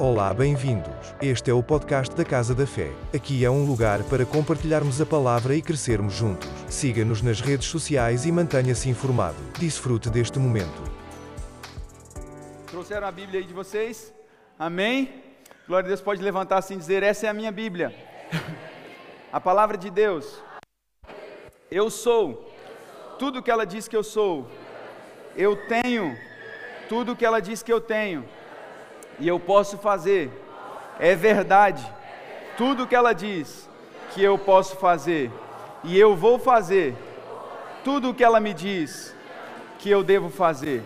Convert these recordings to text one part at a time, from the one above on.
Olá, bem-vindos. Este é o podcast da Casa da Fé. Aqui é um lugar para compartilharmos a palavra e crescermos juntos. Siga-nos nas redes sociais e mantenha-se informado. Desfrute deste momento. Trouxeram a Bíblia aí de vocês? Amém? Glória a Deus, pode levantar assim e dizer: Essa é a minha Bíblia. A palavra de Deus. Eu sou tudo que ela diz que eu sou. Eu tenho tudo que ela diz que eu tenho e eu posso fazer. É verdade. Tudo que ela diz que eu posso fazer e eu vou fazer. Tudo o que ela me diz que eu devo fazer.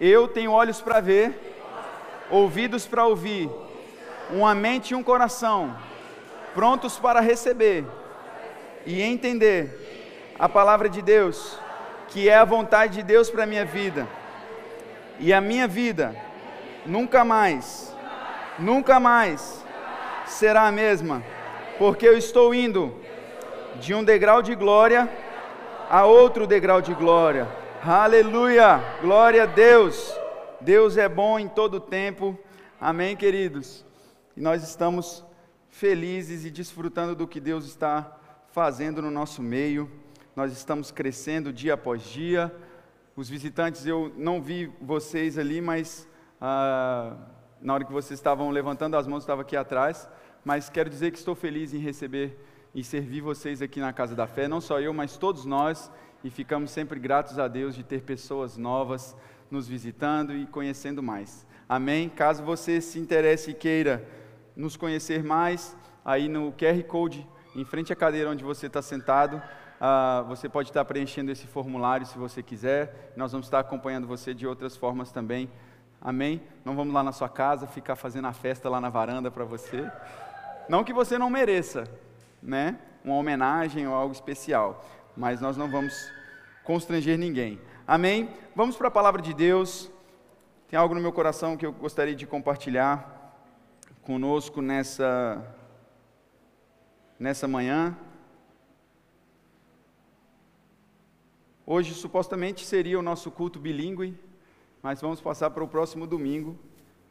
Eu tenho olhos para ver, ouvidos para ouvir, uma mente e um coração prontos para receber e entender a palavra de Deus, que é a vontade de Deus para a minha vida. E a minha vida nunca mais, nunca mais será a mesma, porque eu estou indo de um degrau de glória a outro degrau de glória. Aleluia! Glória a Deus! Deus é bom em todo tempo. Amém, queridos. E nós estamos felizes e desfrutando do que Deus está fazendo no nosso meio. Nós estamos crescendo dia após dia. Os visitantes, eu não vi vocês ali, mas ah, na hora que vocês estavam levantando as mãos, estava aqui atrás, mas quero dizer que estou feliz em receber e servir vocês aqui na Casa da Fé, não só eu, mas todos nós, e ficamos sempre gratos a Deus de ter pessoas novas nos visitando e conhecendo mais. Amém? Caso você se interesse e queira nos conhecer mais, aí no QR Code, em frente à cadeira onde você está sentado, Uh, você pode estar preenchendo esse formulário se você quiser. Nós vamos estar acompanhando você de outras formas também Amém? Não vamos lá na sua casa ficar fazendo a festa lá na varanda para você. Não que você não mereça, né? Uma homenagem ou algo especial, mas nós não vamos constranger ninguém. Amém? Vamos para a palavra de Deus. Tem algo no meu coração que eu gostaria de compartilhar conosco nessa nessa manhã. Hoje supostamente seria o nosso culto bilíngue, mas vamos passar para o próximo domingo.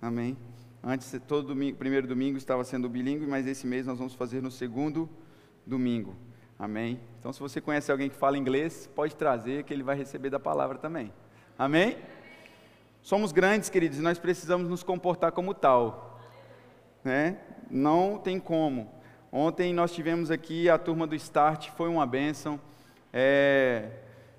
Amém. Antes, todo domingo, primeiro domingo estava sendo bilíngue, mas esse mês nós vamos fazer no segundo domingo. Amém. Então, se você conhece alguém que fala inglês, pode trazer, que ele vai receber da palavra também. Amém? Somos grandes, queridos, e nós precisamos nos comportar como tal. Né? Não tem como. Ontem nós tivemos aqui a turma do Start, foi uma bênção. É,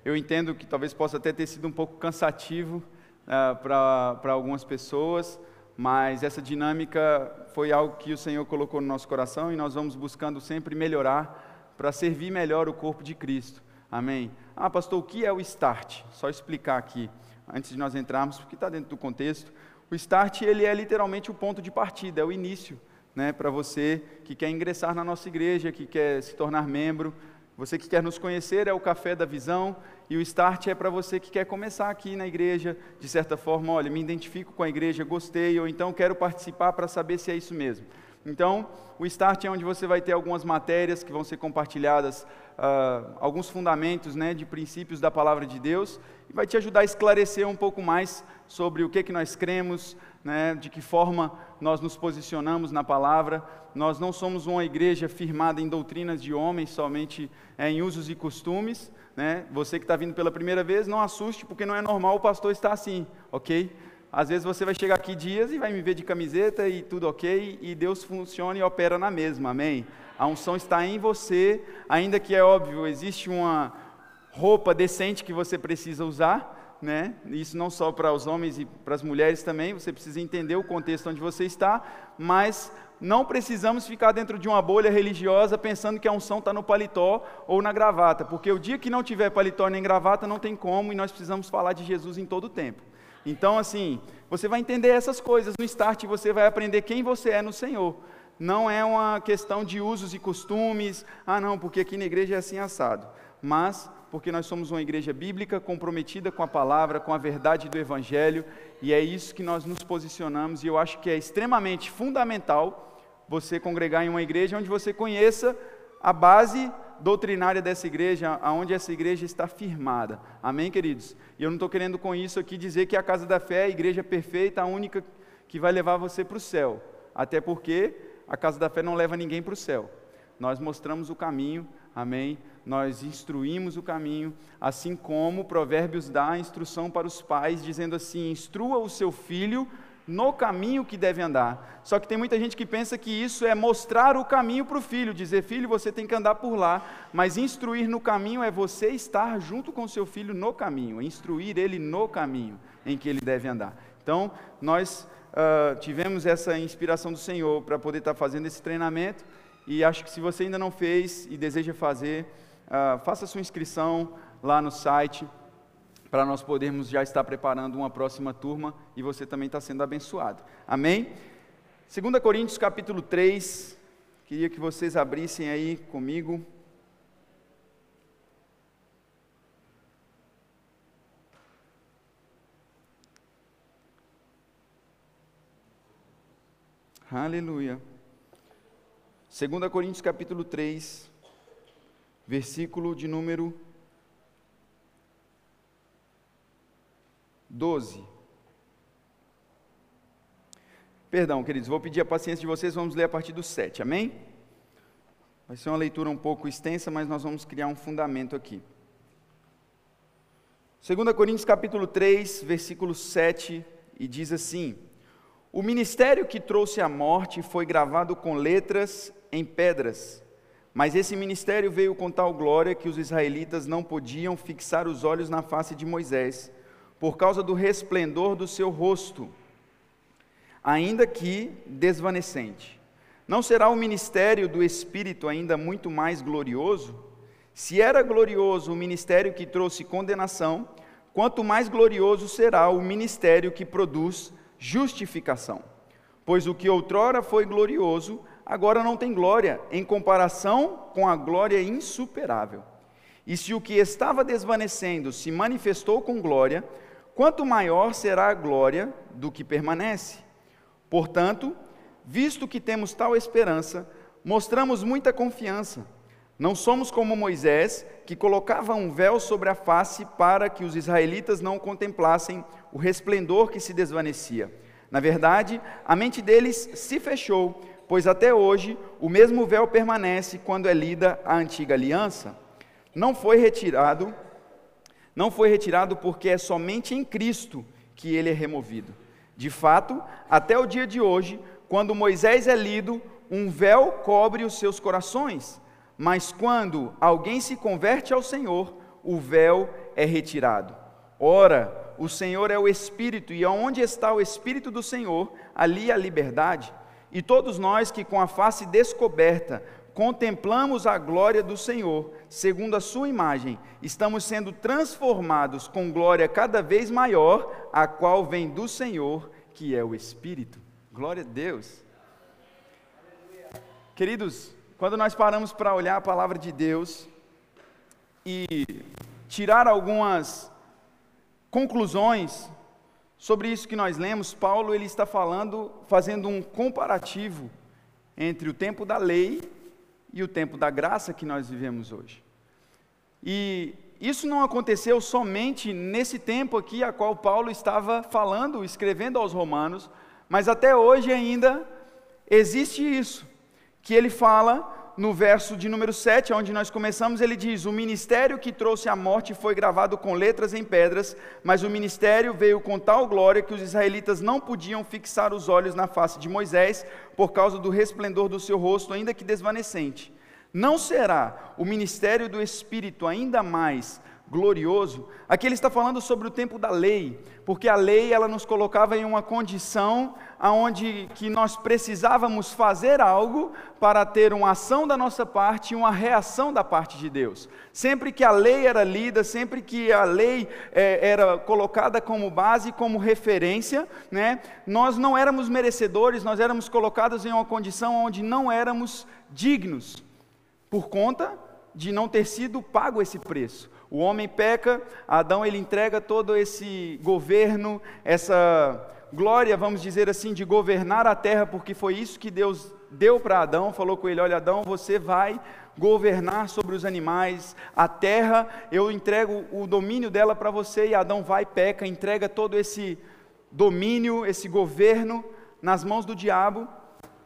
eu entendo que talvez possa até ter sido um pouco cansativo, ah, para algumas pessoas, mas essa dinâmica foi algo que o Senhor colocou no nosso coração e nós vamos buscando sempre melhorar para servir melhor o corpo de Cristo. Amém? Ah, pastor, o que é o start? Só explicar aqui, antes de nós entrarmos, porque está dentro do contexto. O start, ele é literalmente o ponto de partida, é o início, né, para você que quer ingressar na nossa igreja, que quer se tornar membro, você que quer nos conhecer, é o Café da Visão, e o start é para você que quer começar aqui na igreja, de certa forma, olha, me identifico com a igreja, gostei, ou então quero participar para saber se é isso mesmo. Então, o Start é onde você vai ter algumas matérias que vão ser compartilhadas, uh, alguns fundamentos né, de princípios da palavra de Deus, e vai te ajudar a esclarecer um pouco mais sobre o que, que nós cremos, né, de que forma nós nos posicionamos na palavra. Nós não somos uma igreja firmada em doutrinas de homens, somente é, em usos e costumes, né? Você que está vindo pela primeira vez, não assuste, porque não é normal o pastor estar assim, ok? Às vezes você vai chegar aqui dias e vai me ver de camiseta e tudo ok, e Deus funciona e opera na mesma, amém? A unção está em você, ainda que é óbvio, existe uma roupa decente que você precisa usar, né? Isso não só para os homens e para as mulheres também, você precisa entender o contexto onde você está, mas não precisamos ficar dentro de uma bolha religiosa pensando que a unção está no paletó ou na gravata, porque o dia que não tiver paletó nem gravata não tem como e nós precisamos falar de Jesus em todo o tempo. Então, assim, você vai entender essas coisas no start você vai aprender quem você é no Senhor. Não é uma questão de usos e costumes, ah, não, porque aqui na igreja é assim assado. Mas porque nós somos uma igreja bíblica comprometida com a palavra, com a verdade do Evangelho, e é isso que nós nos posicionamos, e eu acho que é extremamente fundamental você congregar em uma igreja onde você conheça a base doutrinária dessa igreja, aonde essa igreja está firmada. Amém, queridos? E eu não estou querendo com isso aqui dizer que a casa da fé é a igreja perfeita, a única que vai levar você para o céu, até porque a casa da fé não leva ninguém para o céu. Nós mostramos o caminho, amém? Nós instruímos o caminho, assim como Provérbios dá a instrução para os pais, dizendo assim: instrua o seu filho no caminho que deve andar. Só que tem muita gente que pensa que isso é mostrar o caminho para o filho, dizer, filho, você tem que andar por lá, mas instruir no caminho é você estar junto com o seu filho no caminho, instruir ele no caminho em que ele deve andar. Então, nós uh, tivemos essa inspiração do Senhor para poder estar fazendo esse treinamento, e acho que se você ainda não fez e deseja fazer, uh, faça sua inscrição lá no site, para nós podermos já estar preparando uma próxima turma e você também está sendo abençoado. Amém? 2 Coríntios capítulo 3, queria que vocês abrissem aí comigo. Aleluia. 2 Coríntios capítulo 3, versículo de número 12. Perdão, queridos, vou pedir a paciência de vocês, vamos ler a partir do 7, amém? Vai ser uma leitura um pouco extensa, mas nós vamos criar um fundamento aqui. 2 Coríntios capítulo 3, versículo 7, e diz assim: O ministério que trouxe a morte foi gravado com letras em pedras, mas esse ministério veio com tal glória que os israelitas não podiam fixar os olhos na face de Moisés por causa do resplendor do seu rosto, ainda que desvanecente. Não será o ministério do Espírito ainda muito mais glorioso? Se era glorioso o ministério que trouxe condenação, quanto mais glorioso será o ministério que produz justificação. Pois o que outrora foi glorioso, agora não tem glória, em comparação com a glória insuperável. E se o que estava desvanecendo se manifestou com glória, quanto maior será a glória do que permanece. Portanto, visto que temos tal esperança, mostramos muita confiança. Não somos como Moisés, que colocava um véu sobre a face para que os israelitas não contemplassem o resplendor que se desvanecia. Na verdade, a mente deles se fechou, pois até hoje o mesmo véu permanece quando é lida a antiga aliança. Não foi retirado não foi retirado porque é somente em Cristo que ele é removido. De fato, até o dia de hoje, quando Moisés é lido, um véu cobre os seus corações, mas quando alguém se converte ao Senhor, o véu é retirado. Ora, o Senhor é o Espírito, e onde está o Espírito do Senhor, ali a liberdade. E todos nós que com a face descoberta contemplamos a glória do Senhor, segundo a Sua imagem, estamos sendo transformados com glória cada vez maior, a qual vem do Senhor, que é o Espírito. Glória a Deus. Queridos, quando nós paramos para olhar a palavra de Deus e tirar algumas conclusões sobre isso que nós lemos, Paulo ele está falando, fazendo um comparativo entre o tempo da lei e o tempo da graça que nós vivemos hoje. E isso não aconteceu somente nesse tempo aqui a qual Paulo estava falando, escrevendo aos romanos, mas até hoje ainda existe isso, que ele fala no verso de número 7, onde nós começamos, ele diz: O ministério que trouxe a morte foi gravado com letras em pedras, mas o ministério veio com tal glória que os israelitas não podiam fixar os olhos na face de Moisés, por causa do resplendor do seu rosto, ainda que desvanecente. Não será o ministério do Espírito ainda mais glorioso. Aqui ele está falando sobre o tempo da lei, porque a lei ela nos colocava em uma condição aonde que nós precisávamos fazer algo para ter uma ação da nossa parte e uma reação da parte de Deus. Sempre que a lei era lida, sempre que a lei é, era colocada como base, como referência, né, nós não éramos merecedores, nós éramos colocados em uma condição onde não éramos dignos, por conta de não ter sido pago esse preço. O homem peca, Adão ele entrega todo esse governo, essa glória, vamos dizer assim, de governar a terra, porque foi isso que Deus deu para Adão, falou com ele: Olha, Adão, você vai governar sobre os animais, a terra, eu entrego o domínio dela para você, e Adão vai, peca, entrega todo esse domínio, esse governo nas mãos do diabo,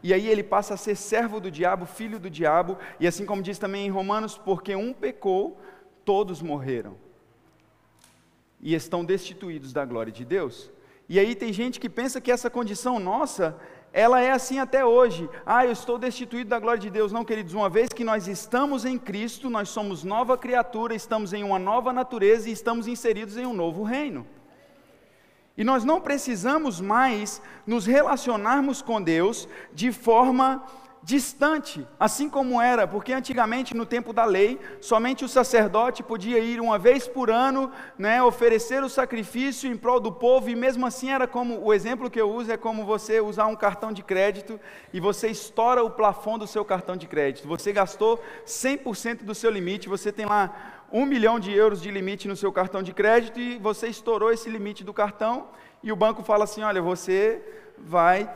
e aí ele passa a ser servo do diabo, filho do diabo, e assim como diz também em Romanos, porque um pecou, todos morreram. E estão destituídos da glória de Deus. E aí tem gente que pensa que essa condição nossa, ela é assim até hoje. Ah, eu estou destituído da glória de Deus. Não, queridos, uma vez que nós estamos em Cristo, nós somos nova criatura, estamos em uma nova natureza e estamos inseridos em um novo reino. E nós não precisamos mais nos relacionarmos com Deus de forma distante, assim como era, porque antigamente no tempo da lei, somente o sacerdote podia ir uma vez por ano, né, oferecer o sacrifício em prol do povo, e mesmo assim era como, o exemplo que eu uso é como você usar um cartão de crédito e você estoura o plafond do seu cartão de crédito, você gastou 100% do seu limite, você tem lá um milhão de euros de limite no seu cartão de crédito e você estourou esse limite do cartão e o banco fala assim, olha, você vai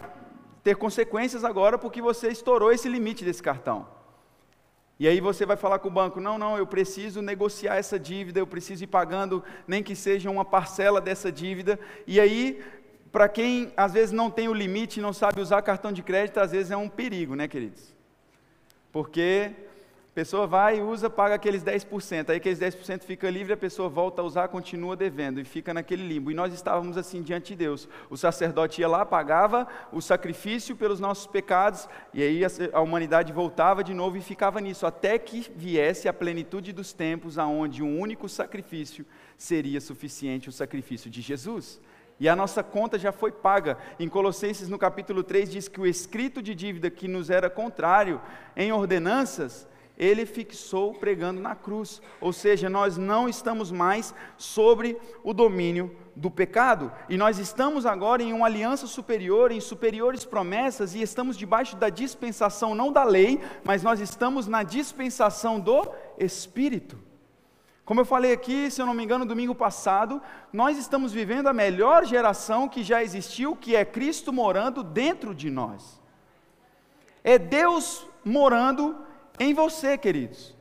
ter consequências agora porque você estourou esse limite desse cartão. E aí você vai falar com o banco: não, não, eu preciso negociar essa dívida, eu preciso ir pagando, nem que seja uma parcela dessa dívida. E aí, para quem às vezes não tem o limite não sabe usar cartão de crédito, às vezes é um perigo, né, queridos? Porque pessoa vai, usa, paga aqueles 10%, aí aqueles 10% fica livre, a pessoa volta a usar, continua devendo e fica naquele limbo. E nós estávamos assim diante de Deus. O sacerdote ia lá, pagava o sacrifício pelos nossos pecados, e aí a, a humanidade voltava de novo e ficava nisso, até que viesse a plenitude dos tempos, aonde um único sacrifício seria suficiente, o sacrifício de Jesus. E a nossa conta já foi paga. Em Colossenses, no capítulo 3, diz que o escrito de dívida que nos era contrário em ordenanças, ele fixou pregando na cruz. Ou seja, nós não estamos mais sobre o domínio do pecado, e nós estamos agora em uma aliança superior, em superiores promessas, e estamos debaixo da dispensação não da lei, mas nós estamos na dispensação do Espírito. Como eu falei aqui, se eu não me engano, domingo passado, nós estamos vivendo a melhor geração que já existiu, que é Cristo morando dentro de nós. É Deus morando em você, queridos.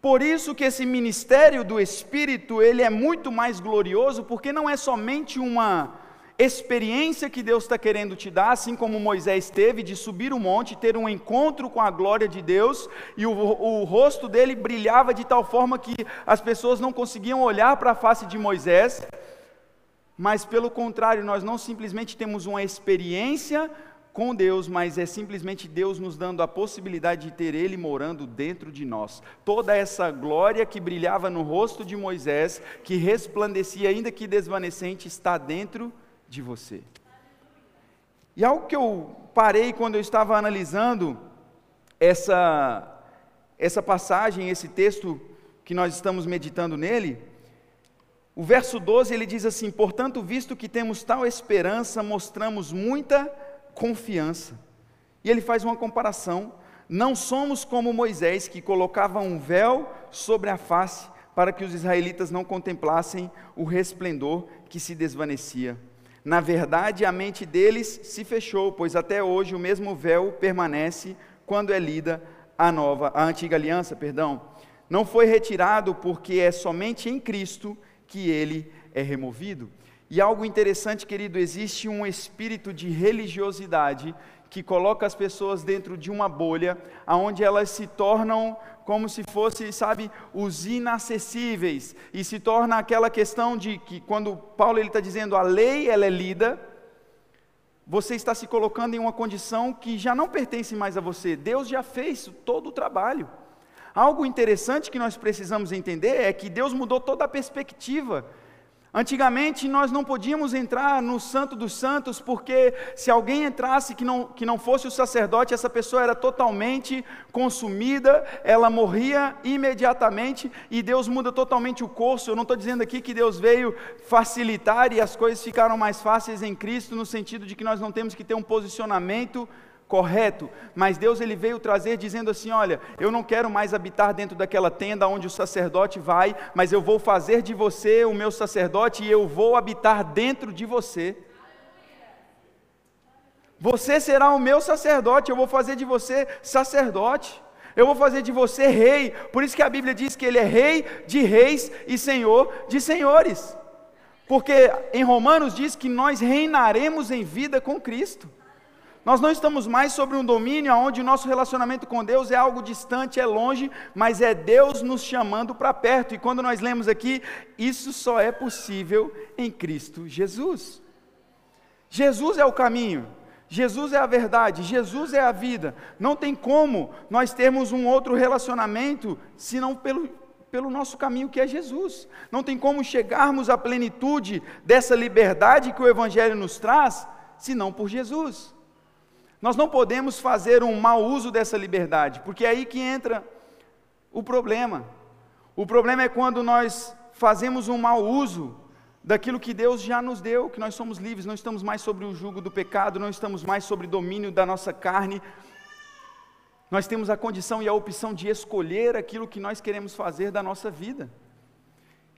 Por isso que esse ministério do Espírito, ele é muito mais glorioso, porque não é somente uma experiência que Deus está querendo te dar, assim como Moisés teve, de subir o monte, ter um encontro com a glória de Deus, e o, o rosto dele brilhava de tal forma que as pessoas não conseguiam olhar para a face de Moisés, mas pelo contrário, nós não simplesmente temos uma experiência com Deus, mas é simplesmente Deus nos dando a possibilidade de ter Ele morando dentro de nós. Toda essa glória que brilhava no rosto de Moisés, que resplandecia, ainda que desvanecente, está dentro de você. E algo que eu parei quando eu estava analisando essa, essa passagem, esse texto que nós estamos meditando nele, o verso 12 ele diz assim: Portanto, visto que temos tal esperança, mostramos muita confiança. E ele faz uma comparação. Não somos como Moisés, que colocava um véu sobre a face para que os israelitas não contemplassem o resplendor que se desvanecia. Na verdade, a mente deles se fechou, pois até hoje o mesmo véu permanece quando é lida a nova, a antiga aliança, perdão. Não foi retirado porque é somente em Cristo que ele é removido. E algo interessante, querido, existe um espírito de religiosidade que coloca as pessoas dentro de uma bolha, aonde elas se tornam como se fossem, sabe, os inacessíveis, e se torna aquela questão de que quando Paulo ele está dizendo a lei ela é lida, você está se colocando em uma condição que já não pertence mais a você. Deus já fez todo o trabalho. Algo interessante que nós precisamos entender é que Deus mudou toda a perspectiva Antigamente nós não podíamos entrar no Santo dos Santos, porque se alguém entrasse que não, que não fosse o sacerdote, essa pessoa era totalmente consumida, ela morria imediatamente e Deus muda totalmente o curso. Eu não estou dizendo aqui que Deus veio facilitar e as coisas ficaram mais fáceis em Cristo, no sentido de que nós não temos que ter um posicionamento correto, mas Deus ele veio trazer dizendo assim: olha, eu não quero mais habitar dentro daquela tenda onde o sacerdote vai, mas eu vou fazer de você o meu sacerdote e eu vou habitar dentro de você. Você será o meu sacerdote, eu vou fazer de você sacerdote. Eu vou fazer de você rei. Por isso que a Bíblia diz que ele é rei de reis e senhor de senhores. Porque em Romanos diz que nós reinaremos em vida com Cristo. Nós não estamos mais sobre um domínio onde o nosso relacionamento com Deus é algo distante, é longe, mas é Deus nos chamando para perto. E quando nós lemos aqui, isso só é possível em Cristo Jesus. Jesus é o caminho, Jesus é a verdade, Jesus é a vida. Não tem como nós termos um outro relacionamento senão pelo, pelo nosso caminho que é Jesus. Não tem como chegarmos à plenitude dessa liberdade que o Evangelho nos traz senão por Jesus. Nós não podemos fazer um mau uso dessa liberdade, porque é aí que entra o problema. O problema é quando nós fazemos um mau uso daquilo que Deus já nos deu, que nós somos livres, não estamos mais sobre o jugo do pecado, não estamos mais sobre domínio da nossa carne. Nós temos a condição e a opção de escolher aquilo que nós queremos fazer da nossa vida.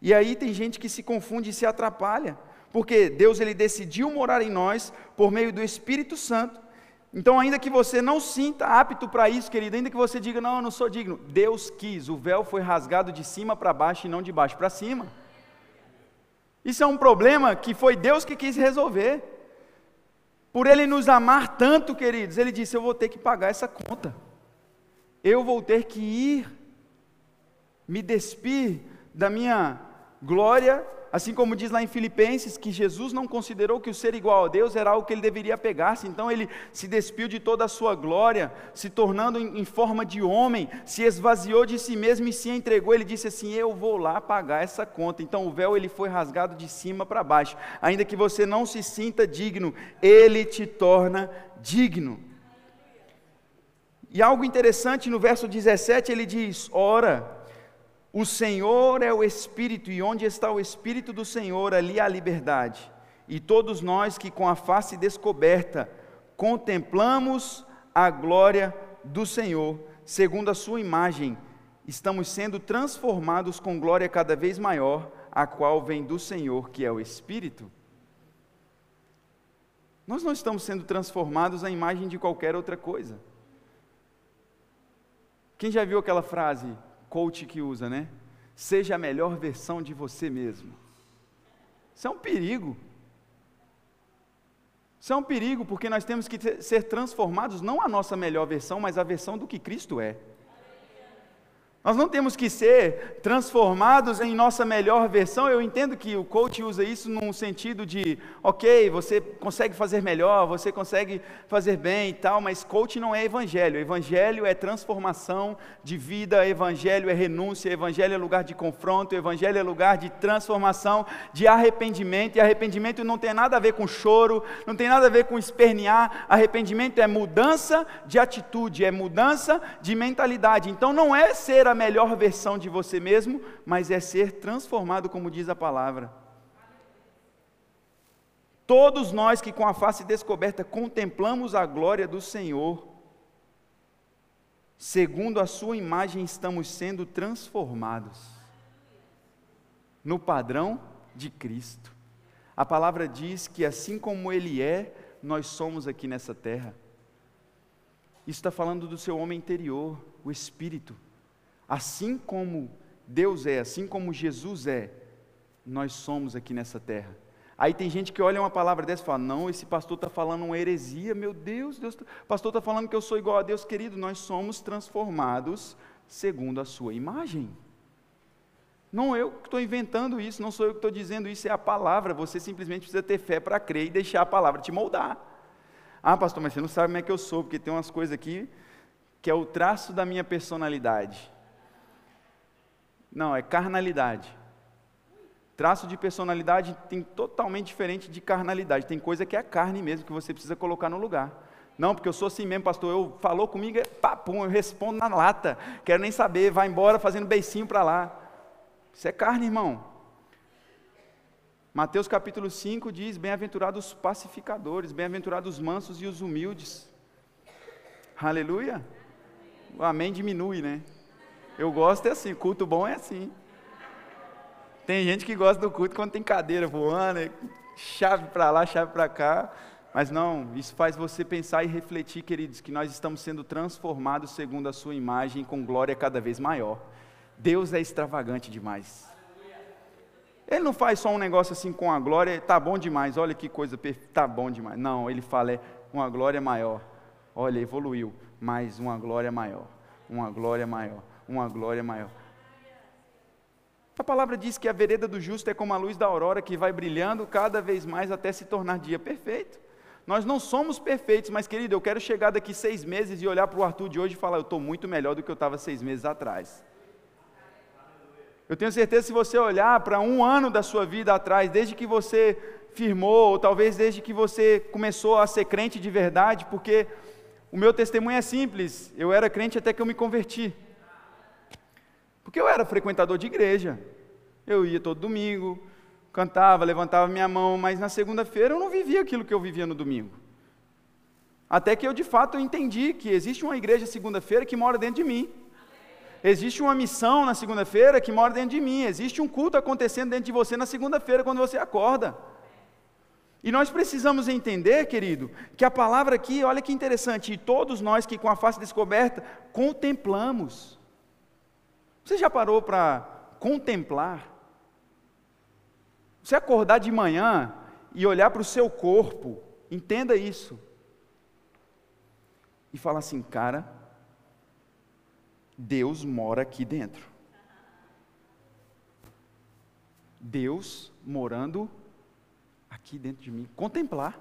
E aí tem gente que se confunde e se atrapalha, porque Deus ele decidiu morar em nós por meio do Espírito Santo então, ainda que você não sinta apto para isso, querido, ainda que você diga, não, eu não sou digno, Deus quis, o véu foi rasgado de cima para baixo e não de baixo para cima. Isso é um problema que foi Deus que quis resolver. Por Ele nos amar tanto, queridos, Ele disse: Eu vou ter que pagar essa conta. Eu vou ter que ir, me despir da minha glória assim como diz lá em Filipenses, que Jesus não considerou que o ser igual a Deus era algo que ele deveria pegar-se, então ele se despiu de toda a sua glória, se tornando em, forma de homem, se esvaziou de si mesmo e se entregou. Ele disse assim: Eu vou lá pagar essa conta. Então o véu ele foi rasgado de cima para baixo, ainda que você não se sinta digno, ele te torna digno. E algo interessante no verso 17 ele diz: Ora, o Senhor é o Espírito, e onde está o Espírito do Senhor, ali há liberdade. E todos nós que com a face descoberta contemplamos a glória do Senhor, segundo a Sua imagem, estamos sendo transformados com glória cada vez maior, a qual vem do Senhor, que é o Espírito. Nós não estamos sendo transformados à imagem de qualquer outra coisa. Quem já viu aquela frase? Coach que usa, né? Seja a melhor versão de você mesmo. Isso é um perigo. Isso é um perigo, porque nós temos que ser transformados não a nossa melhor versão, mas a versão do que Cristo é. Nós não temos que ser transformados em nossa melhor versão. Eu entendo que o coach usa isso num sentido de, ok, você consegue fazer melhor, você consegue fazer bem e tal, mas coach não é evangelho. Evangelho é transformação de vida, evangelho é renúncia, evangelho é lugar de confronto, evangelho é lugar de transformação, de arrependimento. E arrependimento não tem nada a ver com choro, não tem nada a ver com espernear. Arrependimento é mudança de atitude, é mudança de mentalidade. Então não é ser a melhor versão de você mesmo, mas é ser transformado, como diz a palavra. Todos nós que com a face descoberta contemplamos a glória do Senhor, segundo a Sua imagem estamos sendo transformados no padrão de Cristo. A palavra diz que assim como Ele é, nós somos aqui nessa terra. Isso está falando do seu homem interior, o Espírito. Assim como Deus é, assim como Jesus é, nós somos aqui nessa terra. Aí tem gente que olha uma palavra dessa e fala: Não, esse pastor está falando uma heresia, meu Deus, Deus tá... pastor está falando que eu sou igual a Deus, querido. Nós somos transformados segundo a sua imagem. Não eu que estou inventando isso, não sou eu que estou dizendo isso, é a palavra. Você simplesmente precisa ter fé para crer e deixar a palavra te moldar. Ah, pastor, mas você não sabe como é que eu sou, porque tem umas coisas aqui que é o traço da minha personalidade. Não, é carnalidade. Traço de personalidade tem totalmente diferente de carnalidade. Tem coisa que é carne mesmo, que você precisa colocar no lugar. Não, porque eu sou assim mesmo, pastor. Eu falou comigo, é papum, eu respondo na lata. Quero nem saber, vai embora fazendo beicinho para lá. Isso é carne, irmão. Mateus capítulo 5 diz: Bem-aventurados os pacificadores, bem-aventurados os mansos e os humildes. Aleluia. O amém diminui, né? Eu gosto é assim, culto bom é assim. Tem gente que gosta do culto quando tem cadeira voando, chave para lá, chave para cá. Mas não, isso faz você pensar e refletir, queridos, que nós estamos sendo transformados segundo a sua imagem com glória cada vez maior. Deus é extravagante demais. Ele não faz só um negócio assim com a glória, tá bom demais, olha que coisa perfeita, tá bom demais. Não, ele fala é uma glória maior. Olha, evoluiu, mas uma glória maior, uma glória maior, uma glória maior. A palavra diz que a vereda do justo é como a luz da aurora que vai brilhando cada vez mais até se tornar dia perfeito. Nós não somos perfeitos, mas querido, eu quero chegar daqui seis meses e olhar para o Arthur de hoje e falar: eu estou muito melhor do que eu estava seis meses atrás. Eu tenho certeza, se você olhar para um ano da sua vida atrás, desde que você firmou, ou talvez desde que você começou a ser crente de verdade, porque o meu testemunho é simples: eu era crente até que eu me converti. Porque eu era frequentador de igreja, eu ia todo domingo, cantava, levantava minha mão, mas na segunda-feira eu não vivia aquilo que eu vivia no domingo. Até que eu de fato entendi que existe uma igreja segunda-feira que mora dentro de mim. Existe uma missão na segunda-feira que mora dentro de mim. Existe um culto acontecendo dentro de você na segunda-feira quando você acorda. E nós precisamos entender, querido, que a palavra aqui, olha que interessante, e todos nós que com a face descoberta contemplamos. Você já parou para contemplar você acordar de manhã e olhar para o seu corpo, entenda isso. E falar assim, cara, Deus mora aqui dentro. Deus morando aqui dentro de mim. Contemplar.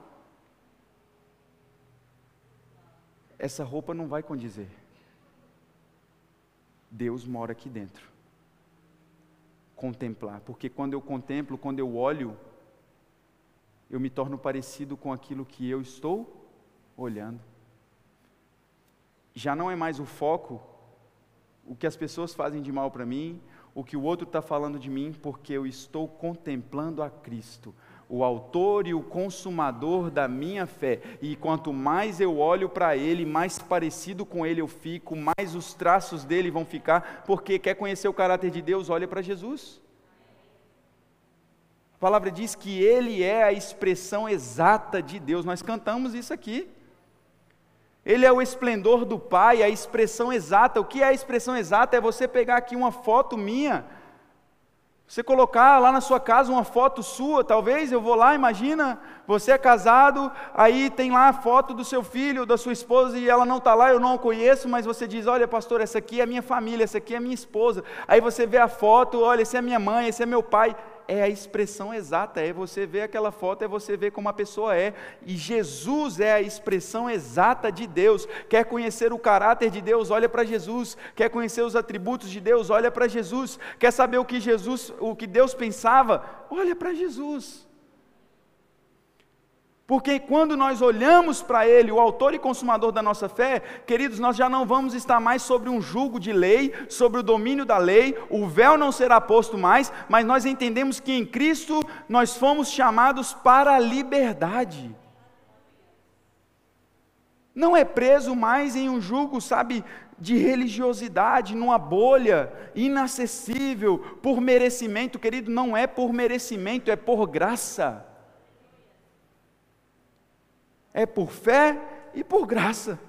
Essa roupa não vai condizer. Deus mora aqui dentro contemplar, porque quando eu contemplo, quando eu olho, eu me torno parecido com aquilo que eu estou olhando. Já não é mais o foco, o que as pessoas fazem de mal para mim, o que o outro está falando de mim, porque eu estou contemplando a Cristo, o autor e o consumador da minha fé. E quanto mais eu olho para ele, mais parecido com ele eu fico, mais os traços dele vão ficar, porque quer conhecer o caráter de Deus, olha para Jesus. A palavra diz que ele é a expressão exata de Deus. Nós cantamos isso aqui. Ele é o esplendor do Pai, a expressão exata. O que é a expressão exata? É você pegar aqui uma foto minha você colocar lá na sua casa uma foto sua, talvez eu vou lá, imagina, você é casado, aí tem lá a foto do seu filho, da sua esposa, e ela não está lá, eu não a conheço, mas você diz: Olha, pastor, essa aqui é a minha família, essa aqui é a minha esposa. Aí você vê a foto, olha, esse é minha mãe, esse é meu pai é a expressão exata, é você ver aquela foto, é você ver como a pessoa é. E Jesus é a expressão exata de Deus. Quer conhecer o caráter de Deus? Olha para Jesus. Quer conhecer os atributos de Deus? Olha para Jesus. Quer saber o que Jesus, o que Deus pensava? Olha para Jesus. Porque quando nós olhamos para Ele, o autor e consumador da nossa fé, queridos, nós já não vamos estar mais sobre um julgo de lei, sobre o domínio da lei, o véu não será posto mais, mas nós entendemos que em Cristo nós fomos chamados para a liberdade. Não é preso mais em um julgo, sabe, de religiosidade, numa bolha inacessível, por merecimento, querido, não é por merecimento, é por graça é por fé e por graça.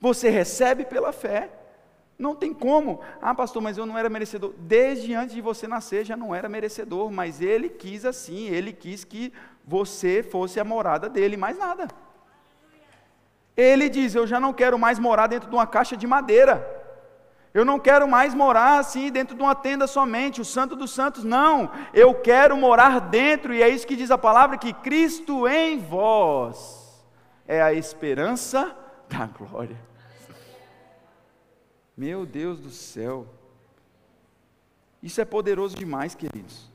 Você recebe pela fé. Não tem como. Ah, pastor, mas eu não era merecedor. Desde antes de você nascer já não era merecedor, mas ele quis assim, ele quis que você fosse a morada dele, mais nada. Ele diz: Eu já não quero mais morar dentro de uma caixa de madeira. Eu não quero mais morar assim dentro de uma tenda somente, o Santo dos Santos, não. Eu quero morar dentro, e é isso que diz a palavra: que Cristo em vós é a esperança da glória. Meu Deus do céu. Isso é poderoso demais, queridos.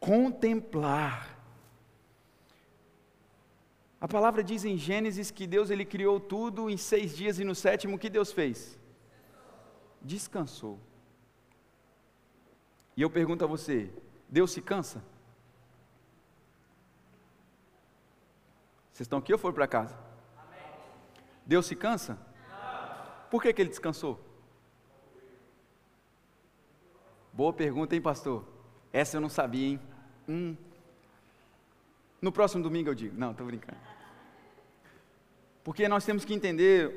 Contemplar. A palavra diz em Gênesis que Deus ele criou tudo em seis dias e no sétimo o que Deus fez? Descansou. E eu pergunto a você: Deus se cansa? Vocês estão aqui ou foram para casa? Amém. Deus se cansa? Não. Por que, que ele descansou? Boa pergunta, hein, pastor? Essa eu não sabia, hein? Hum. No próximo domingo eu digo. Não, estou brincando. Porque nós temos que entender,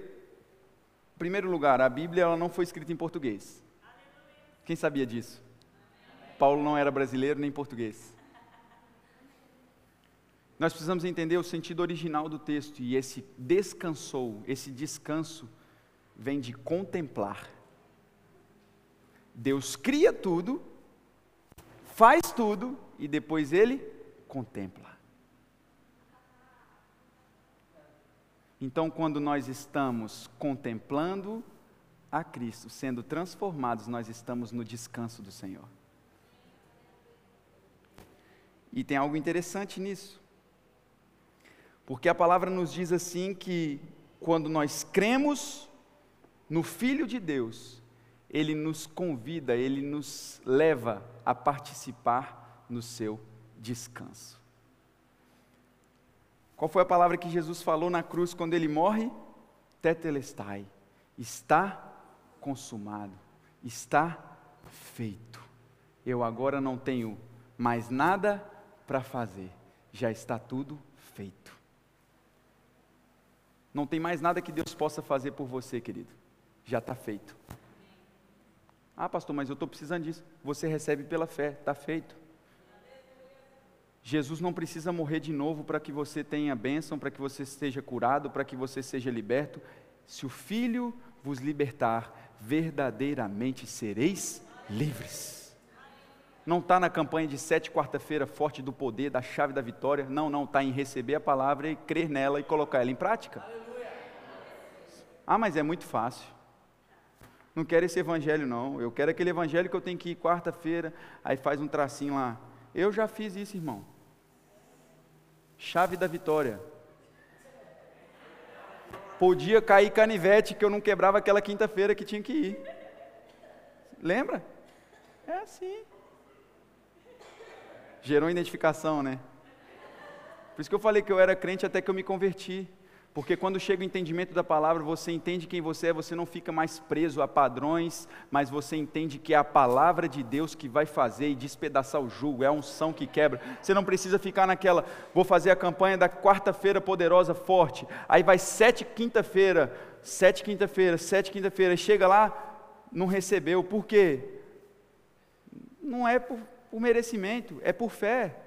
em primeiro lugar, a Bíblia ela não foi escrita em português. Quem sabia disso? Paulo não era brasileiro nem português. Nós precisamos entender o sentido original do texto e esse descansou, esse descanso vem de contemplar. Deus cria tudo, faz tudo e depois ele contempla. Então, quando nós estamos contemplando a Cristo, sendo transformados, nós estamos no descanso do Senhor. E tem algo interessante nisso. Porque a palavra nos diz assim que quando nós cremos no Filho de Deus, ele nos convida, ele nos leva a participar no seu descanso. Qual foi a palavra que Jesus falou na cruz quando ele morre? Tetelestai. Está consumado, está feito. Eu agora não tenho mais nada para fazer, já está tudo feito. Não tem mais nada que Deus possa fazer por você, querido, já está feito. Ah, pastor, mas eu estou precisando disso. Você recebe pela fé, está feito. Jesus não precisa morrer de novo para que você tenha bênção, para que você esteja curado, para que você seja liberto. Se o Filho vos libertar, verdadeiramente sereis livres. Não está na campanha de sete quarta-feira forte do poder, da chave da vitória. Não, não, está em receber a palavra e crer nela e colocar ela em prática. Ah, mas é muito fácil. Não quero esse evangelho, não. Eu quero aquele evangelho que eu tenho que ir quarta-feira, aí faz um tracinho lá. Eu já fiz isso, irmão. Chave da vitória. Podia cair canivete que eu não quebrava aquela quinta-feira que tinha que ir. Lembra? É assim. Gerou identificação, né? Por isso que eu falei que eu era crente até que eu me converti. Porque quando chega o entendimento da palavra, você entende quem você é, você não fica mais preso a padrões, mas você entende que é a palavra de Deus que vai fazer e despedaçar o jugo, é a unção que quebra. Você não precisa ficar naquela, vou fazer a campanha da quarta-feira poderosa, forte. Aí vai sete quinta-feira, sete quinta-feira, sete quinta-feira, chega lá, não recebeu. Por quê? Não é por, por merecimento, é por fé.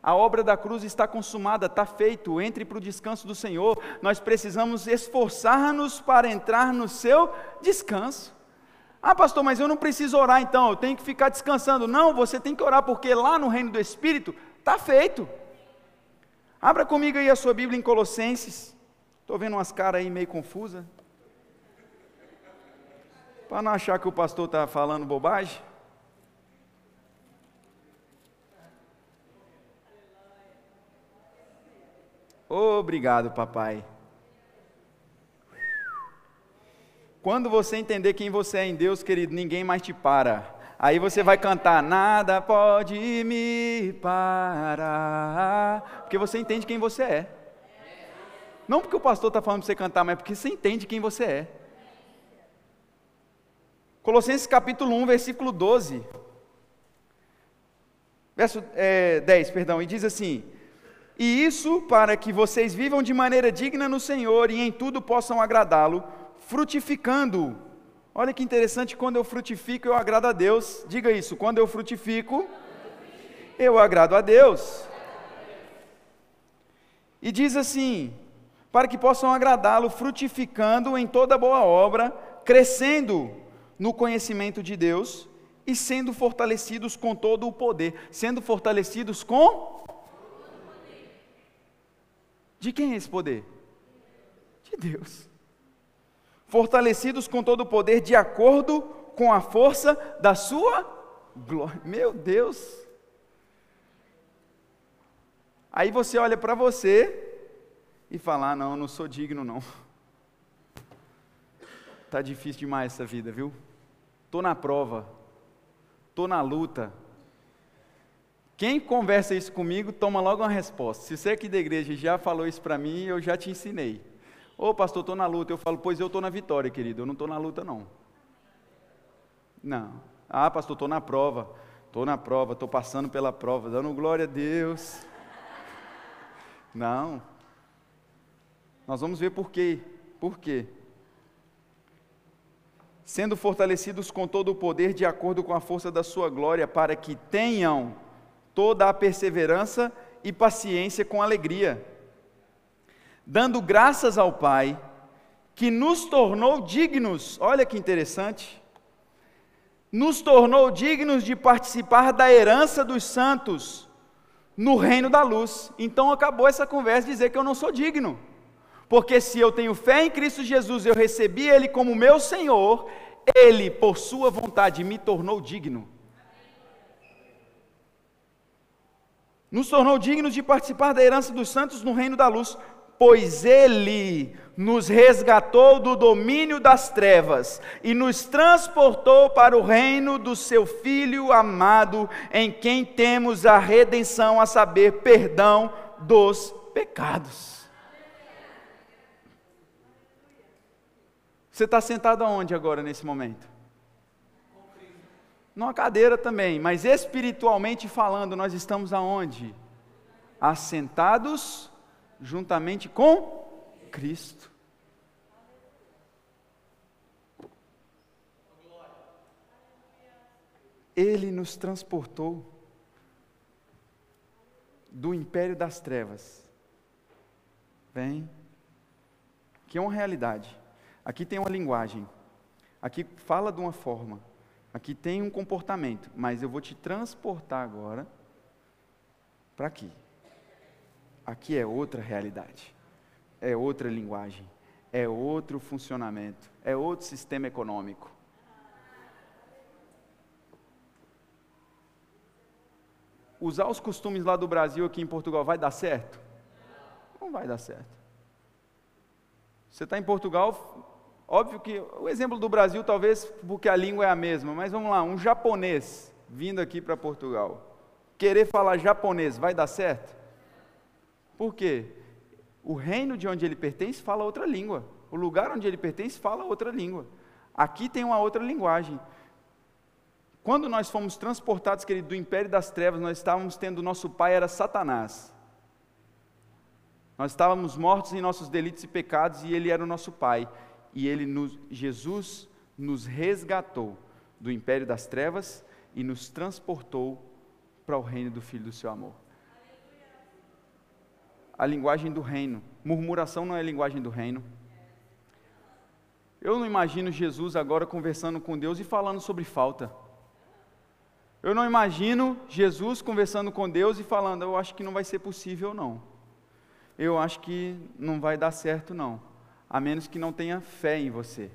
A obra da cruz está consumada, está feito, entre para o descanso do Senhor. Nós precisamos esforçar-nos para entrar no seu descanso. Ah, pastor, mas eu não preciso orar então, eu tenho que ficar descansando. Não, você tem que orar, porque lá no reino do Espírito está feito. Abra comigo aí a sua Bíblia em Colossenses. Estou vendo umas caras aí meio confusas. Para não achar que o pastor está falando bobagem. Obrigado, papai. Quando você entender quem você é em Deus, querido, ninguém mais te para. Aí você vai cantar: Nada pode me parar. Porque você entende quem você é. Não porque o pastor está falando para você cantar, mas porque você entende quem você é. Colossenses capítulo 1, versículo 12. Verso é, 10, perdão, e diz assim: e isso para que vocês vivam de maneira digna no Senhor e em tudo possam agradá-lo, frutificando. Olha que interessante, quando eu frutifico, eu agrado a Deus. Diga isso, quando eu frutifico, eu agrado a Deus. E diz assim: para que possam agradá-lo, frutificando em toda boa obra, crescendo no conhecimento de Deus e sendo fortalecidos com todo o poder, sendo fortalecidos com de quem é esse poder? De Deus. Fortalecidos com todo o poder, de acordo com a força da sua glória. Meu Deus! Aí você olha para você e fala: ah, não, não sou digno, não. Tá difícil demais essa vida, viu? Tô na prova, tô na luta, quem conversa isso comigo, toma logo uma resposta. Se você aqui da igreja já falou isso para mim, eu já te ensinei. Ô pastor, estou na luta. Eu falo, pois eu estou na vitória, querido. Eu não estou na luta, não. Não. Ah, pastor, estou na prova. Estou na prova, estou passando pela prova, dando glória a Deus. Não. Nós vamos ver por quê. Por quê? sendo fortalecidos com todo o poder de acordo com a força da sua glória, para que tenham toda a perseverança e paciência com alegria, dando graças ao Pai, que nos tornou dignos, olha que interessante, nos tornou dignos de participar da herança dos santos no reino da luz. Então acabou essa conversa de dizer que eu não sou digno. Porque se eu tenho fé em Cristo Jesus, eu recebi Ele como meu Senhor, Ele, por Sua vontade, me tornou digno. Nos tornou dignos de participar da herança dos santos no reino da luz, pois Ele nos resgatou do domínio das trevas e nos transportou para o reino do Seu Filho amado, em quem temos a redenção, a saber, perdão dos pecados. Você está sentado aonde agora nesse momento? Numa cadeira também, mas espiritualmente falando, nós estamos aonde? Assentados juntamente com Cristo. Ele nos transportou do império das trevas. Vem, que é uma realidade. Aqui tem uma linguagem. Aqui fala de uma forma. Aqui tem um comportamento. Mas eu vou te transportar agora para aqui. Aqui é outra realidade é outra linguagem, é outro funcionamento, é outro sistema econômico. Usar os costumes lá do Brasil aqui em Portugal vai dar certo? Não vai dar certo. Você está em Portugal, óbvio que o exemplo do Brasil talvez porque a língua é a mesma, mas vamos lá, um japonês vindo aqui para Portugal, querer falar japonês vai dar certo? Por quê? O reino de onde ele pertence fala outra língua. O lugar onde ele pertence fala outra língua. Aqui tem uma outra linguagem. Quando nós fomos transportados, querido, do império das trevas, nós estávamos tendo, nosso pai era Satanás. Nós estávamos mortos em nossos delitos e pecados e ele era o nosso pai. E ele nos, Jesus nos resgatou do império das trevas e nos transportou para o reino do filho do seu amor a linguagem do reino. Murmuração não é linguagem do reino. Eu não imagino Jesus agora conversando com Deus e falando sobre falta. Eu não imagino Jesus conversando com Deus e falando, eu acho que não vai ser possível não. Eu acho que não vai dar certo não, a menos que não tenha fé em você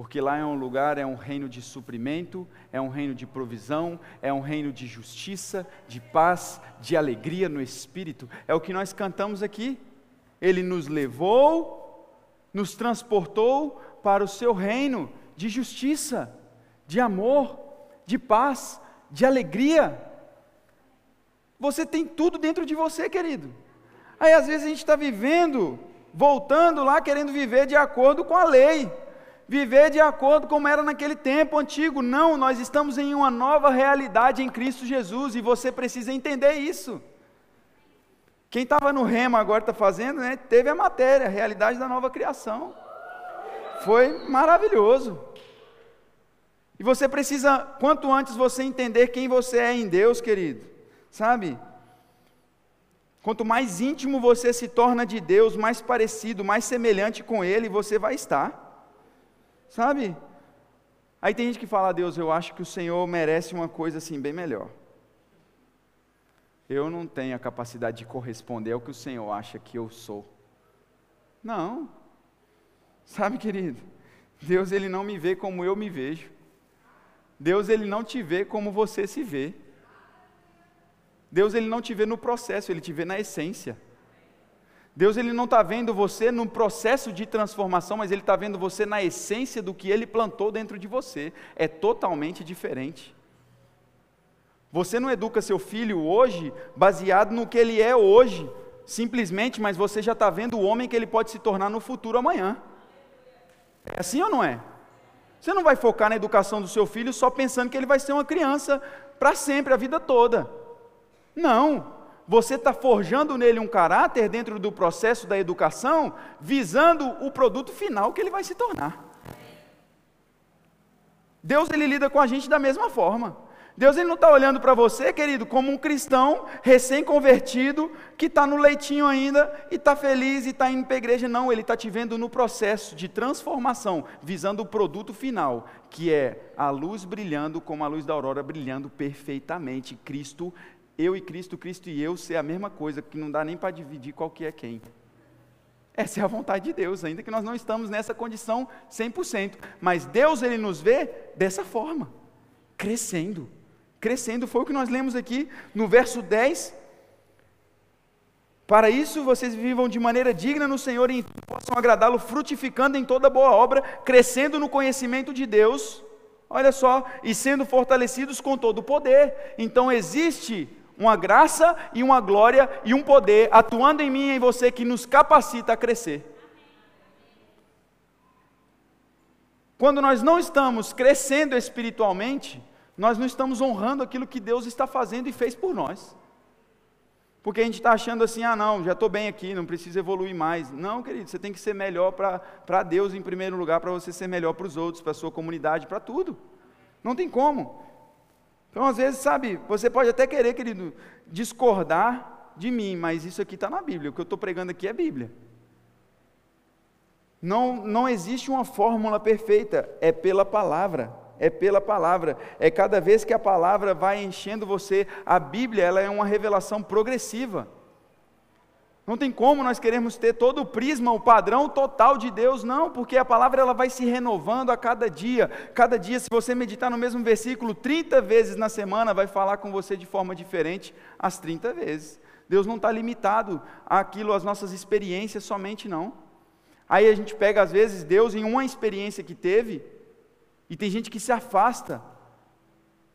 porque lá é um lugar, é um reino de suprimento, é um reino de provisão, é um reino de justiça, de paz, de alegria no espírito. É o que nós cantamos aqui. Ele nos levou, nos transportou para o seu reino de justiça, de amor, de paz, de alegria. Você tem tudo dentro de você, querido. Aí às vezes a gente está vivendo, voltando lá, querendo viver de acordo com a lei viver de acordo como era naquele tempo antigo. Não, nós estamos em uma nova realidade em Cristo Jesus e você precisa entender isso. Quem estava no rema agora está fazendo, né? Teve a matéria, a realidade da nova criação. Foi maravilhoso. E você precisa, quanto antes você entender quem você é em Deus, querido, sabe? Quanto mais íntimo você se torna de Deus, mais parecido, mais semelhante com Ele você vai estar. Sabe? Aí tem gente que fala, Deus, eu acho que o Senhor merece uma coisa assim bem melhor. Eu não tenho a capacidade de corresponder ao que o Senhor acha que eu sou. Não. Sabe, querido? Deus ele não me vê como eu me vejo. Deus ele não te vê como você se vê. Deus ele não te vê no processo, ele te vê na essência. Deus ele não está vendo você num processo de transformação, mas ele está vendo você na essência do que ele plantou dentro de você. É totalmente diferente. Você não educa seu filho hoje baseado no que ele é hoje, simplesmente, mas você já está vendo o homem que ele pode se tornar no futuro amanhã. É assim ou não é? Você não vai focar na educação do seu filho só pensando que ele vai ser uma criança para sempre, a vida toda. Não você está forjando nele um caráter dentro do processo da educação, visando o produto final que ele vai se tornar. Deus ele lida com a gente da mesma forma. Deus ele não está olhando para você, querido, como um cristão recém-convertido que está no leitinho ainda e está feliz e está indo para a igreja. Não, ele está te vendo no processo de transformação, visando o produto final, que é a luz brilhando como a luz da aurora, brilhando perfeitamente. Cristo, eu e Cristo, Cristo e eu ser a mesma coisa, que não dá nem para dividir qual que é quem. Essa é a vontade de Deus, ainda que nós não estamos nessa condição 100%, mas Deus ele nos vê dessa forma, crescendo crescendo. Foi o que nós lemos aqui no verso 10. Para isso vocês vivam de maneira digna no Senhor e possam agradá-lo, frutificando em toda boa obra, crescendo no conhecimento de Deus. Olha só, e sendo fortalecidos com todo o poder. Então existe uma graça e uma glória e um poder atuando em mim e em você que nos capacita a crescer. Quando nós não estamos crescendo espiritualmente, nós não estamos honrando aquilo que Deus está fazendo e fez por nós. Porque a gente está achando assim, ah não, já estou bem aqui, não preciso evoluir mais. Não, querido, você tem que ser melhor para Deus em primeiro lugar, para você ser melhor para os outros, para a sua comunidade, para tudo. Não tem como. Então, às vezes, sabe, você pode até querer, querido, discordar de mim, mas isso aqui está na Bíblia. O que eu estou pregando aqui é Bíblia. Não, não existe uma fórmula perfeita, é pela palavra é pela palavra. É cada vez que a palavra vai enchendo você, a Bíblia ela é uma revelação progressiva. Não tem como nós queremos ter todo o prisma, o padrão total de Deus, não, porque a palavra ela vai se renovando a cada dia. Cada dia, se você meditar no mesmo versículo 30 vezes na semana, vai falar com você de forma diferente as 30 vezes. Deus não está limitado àquilo, às nossas experiências somente, não. Aí a gente pega, às vezes, Deus em uma experiência que teve, e tem gente que se afasta.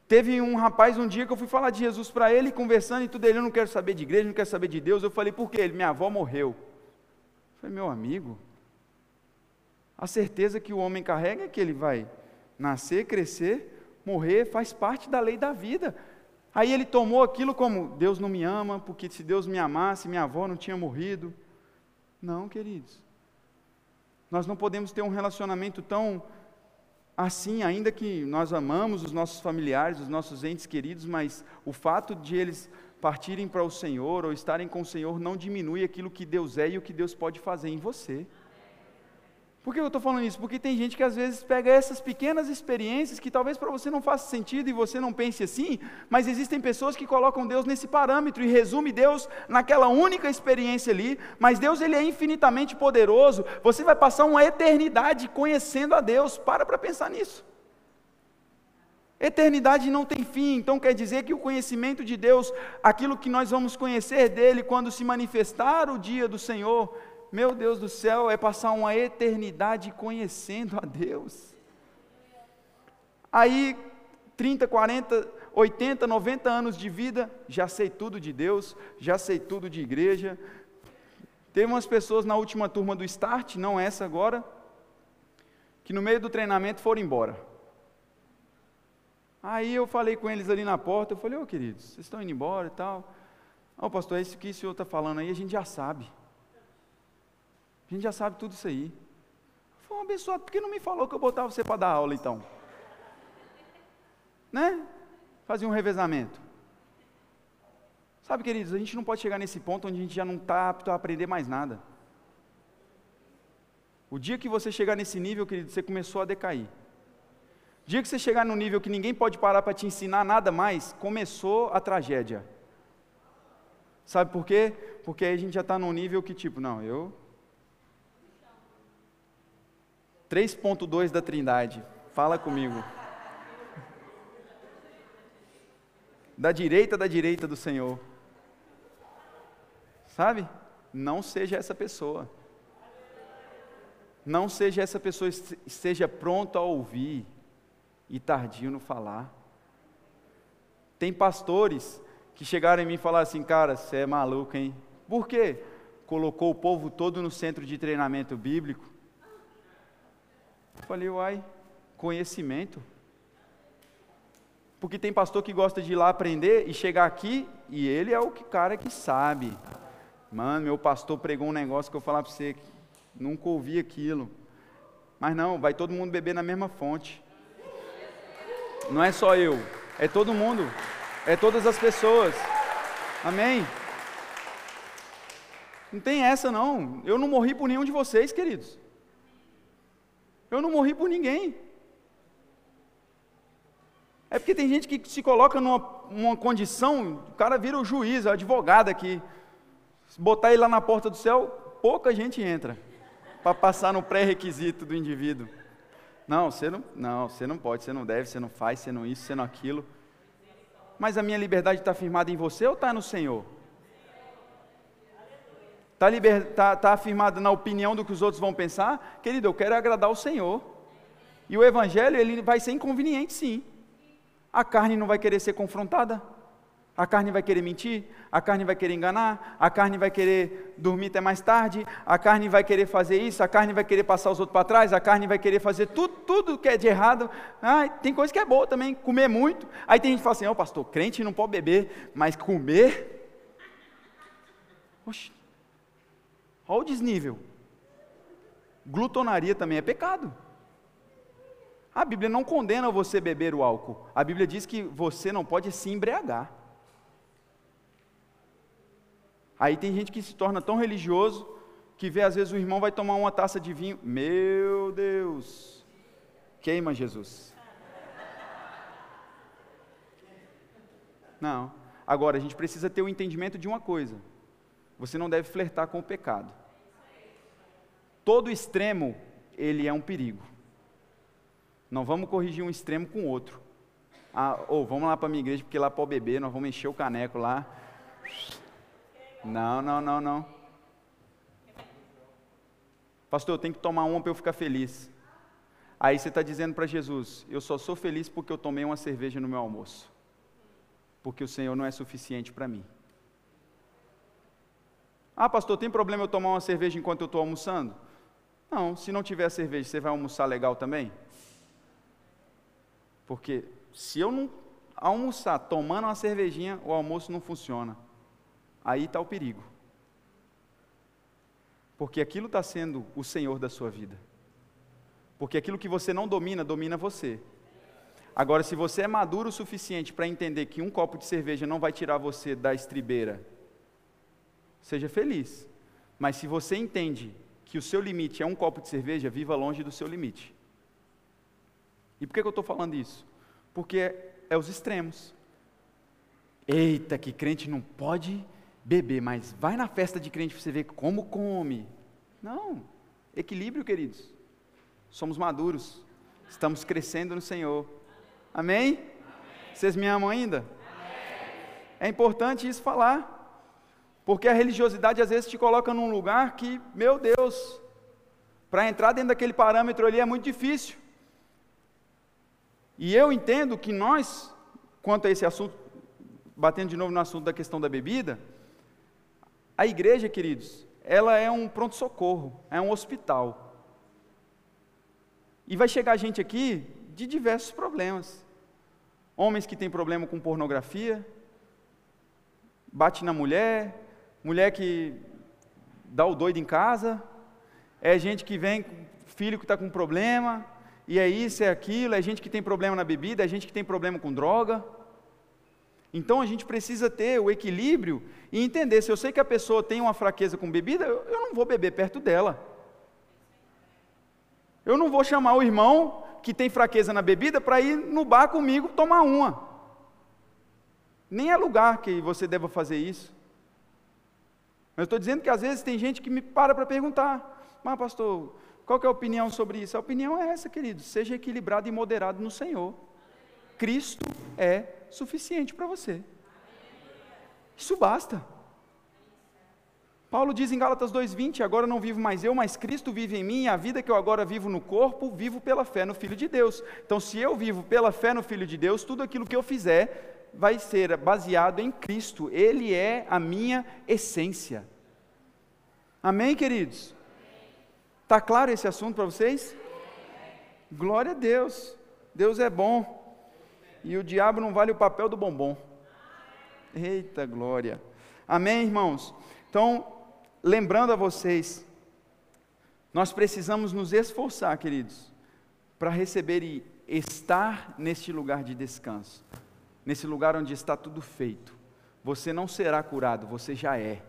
Teve um rapaz um dia que eu fui falar de Jesus para ele, conversando e tudo, ele, eu não quero saber de igreja, não quero saber de Deus. Eu falei, por quê? Ele, minha avó morreu. Eu falei, meu amigo, a certeza que o homem carrega é que ele vai nascer, crescer, morrer, faz parte da lei da vida. Aí ele tomou aquilo como, Deus não me ama, porque se Deus me amasse, minha avó não tinha morrido. Não, queridos. Nós não podemos ter um relacionamento tão assim, ainda que nós amamos os nossos familiares, os nossos entes queridos, mas o fato de eles partirem para o Senhor ou estarem com o Senhor não diminui aquilo que Deus é e o que Deus pode fazer em você. Por que eu estou falando isso? Porque tem gente que às vezes pega essas pequenas experiências que talvez para você não faça sentido e você não pense assim, mas existem pessoas que colocam Deus nesse parâmetro e resume Deus naquela única experiência ali, mas Deus ele é infinitamente poderoso. Você vai passar uma eternidade conhecendo a Deus. Para para pensar nisso. Eternidade não tem fim, então quer dizer que o conhecimento de Deus, aquilo que nós vamos conhecer dele quando se manifestar o dia do Senhor, meu Deus do céu, é passar uma eternidade conhecendo a Deus. Aí, 30, 40, 80, 90 anos de vida, já sei tudo de Deus, já sei tudo de igreja. Teve umas pessoas na última turma do Start, não essa agora, que no meio do treinamento foram embora. Aí eu falei com eles ali na porta, eu falei, ô oh, queridos, vocês estão indo embora e tal. Ó, oh, pastor, é isso que o senhor está falando aí, a gente já sabe. A gente já sabe tudo isso aí. Foi um abençoado, por que não me falou que eu botava você para dar aula então? Né? Fazia um revezamento. Sabe, queridos, a gente não pode chegar nesse ponto onde a gente já não está apto a aprender mais nada. O dia que você chegar nesse nível, querido, você começou a decair. O dia que você chegar no nível que ninguém pode parar para te ensinar nada mais, começou a tragédia. Sabe por quê? Porque aí a gente já está num nível que, tipo, não, eu 3.2 da Trindade. Fala comigo. Da direita da direita do Senhor. Sabe? Não seja essa pessoa. Não seja essa pessoa, esteja pronto a ouvir e tardio no falar. Tem pastores que chegaram em mim e falaram assim, cara, você é maluco, hein? Por quê? Colocou o povo todo no centro de treinamento bíblico, Falei, uai, conhecimento. Porque tem pastor que gosta de ir lá aprender e chegar aqui e ele é o que, cara que sabe. Mano, meu pastor pregou um negócio que eu falar para você, nunca ouvi aquilo. Mas não, vai todo mundo beber na mesma fonte. Não é só eu, é todo mundo, é todas as pessoas. Amém? Não tem essa não. Eu não morri por nenhum de vocês, queridos. Eu não morri por ninguém. É porque tem gente que se coloca numa condição, o cara vira o juiz, o advogado aqui. Se botar ele lá na porta do céu, pouca gente entra para passar no pré-requisito do indivíduo. Não, você não, não, você não pode, você não deve, você não faz, você não isso, você não aquilo. Mas a minha liberdade está firmada em você ou está no Senhor? Está tá, tá afirmada na opinião do que os outros vão pensar? Querido, eu quero agradar o Senhor. E o Evangelho, ele vai ser inconveniente sim. A carne não vai querer ser confrontada. A carne vai querer mentir, a carne vai querer enganar, a carne vai querer dormir até mais tarde, a carne vai querer fazer isso, a carne vai querer passar os outros para trás, a carne vai querer fazer tudo, tudo que é de errado. Ah, tem coisa que é boa também, comer muito. Aí tem gente que fala assim: Ó, oh, pastor, crente não pode beber, mas comer. Oxe, olha o desnível. Glutonaria também é pecado. A Bíblia não condena você beber o álcool. A Bíblia diz que você não pode se embriagar. Aí tem gente que se torna tão religioso que vê às vezes o irmão vai tomar uma taça de vinho. Meu Deus! Queima Jesus. Não. Agora, a gente precisa ter o entendimento de uma coisa: você não deve flertar com o pecado. Todo extremo, ele é um perigo. Não vamos corrigir um extremo com outro. Ah, ou vamos lá para a minha igreja, porque lá pode beber, nós vamos encher o caneco lá. Não, não, não, não. Pastor, eu tenho que tomar uma para eu ficar feliz. Aí você está dizendo para Jesus: Eu só sou feliz porque eu tomei uma cerveja no meu almoço. Porque o Senhor não é suficiente para mim. Ah, pastor, tem problema eu tomar uma cerveja enquanto eu estou almoçando? Não, se não tiver cerveja, você vai almoçar legal também? Porque se eu não almoçar tomando uma cervejinha, o almoço não funciona aí está o perigo. Porque aquilo está sendo o Senhor da sua vida. Porque aquilo que você não domina, domina você. Agora, se você é maduro o suficiente para entender que um copo de cerveja não vai tirar você da estribeira, seja feliz. Mas se você entende que o seu limite é um copo de cerveja, viva longe do seu limite. E por que, eu estou falando isso? Porque é, é os extremos. Eita, que crente não pode beber, mas vai na festa de crente para você ver como come. Não, equilíbrio, queridos. Somos maduros, estamos crescendo no Senhor. Amém? Amém. Vocês me amam ainda? Amém. É importante isso falar, porque a religiosidade às vezes te coloca num lugar que, meu Deus, para entrar dentro daquele parâmetro ali é muito difícil. E eu entendo que nós, quanto a esse assunto, batendo de novo no assunto da questão da bebida, a igreja, queridos, ela é um pronto-socorro, é um hospital. E vai chegar gente aqui de diversos problemas. Homens que têm problema com pornografia, bate na mulher, mulher que dá o doido em casa, é gente que vem, filho que está com problema, e é isso, é aquilo, é gente que tem problema na bebida, é gente que tem problema com droga. Então a gente precisa ter o equilíbrio e entender: se eu sei que a pessoa tem uma fraqueza com bebida, eu, eu não vou beber perto dela. Eu não vou chamar o irmão que tem fraqueza na bebida para ir no bar comigo tomar uma. Nem é lugar que você deva fazer isso. Mas estou dizendo que às vezes tem gente que me para para perguntar: Mas, pastor, qual é a opinião sobre isso? A opinião é essa, querido: seja equilibrado e moderado no Senhor. Cristo é suficiente para você. Isso basta. Paulo diz em Gálatas 2:20, agora não vivo mais eu, mas Cristo vive em mim, e a vida que eu agora vivo no corpo, vivo pela fé no Filho de Deus. Então, se eu vivo pela fé no Filho de Deus, tudo aquilo que eu fizer vai ser baseado em Cristo. Ele é a minha essência. Amém, queridos? Está claro esse assunto para vocês? Glória a Deus. Deus é bom. E o diabo não vale o papel do bombom. Eita glória. Amém, irmãos? Então, lembrando a vocês, nós precisamos nos esforçar, queridos, para receber e estar neste lugar de descanso, nesse lugar onde está tudo feito, você não será curado, você já é.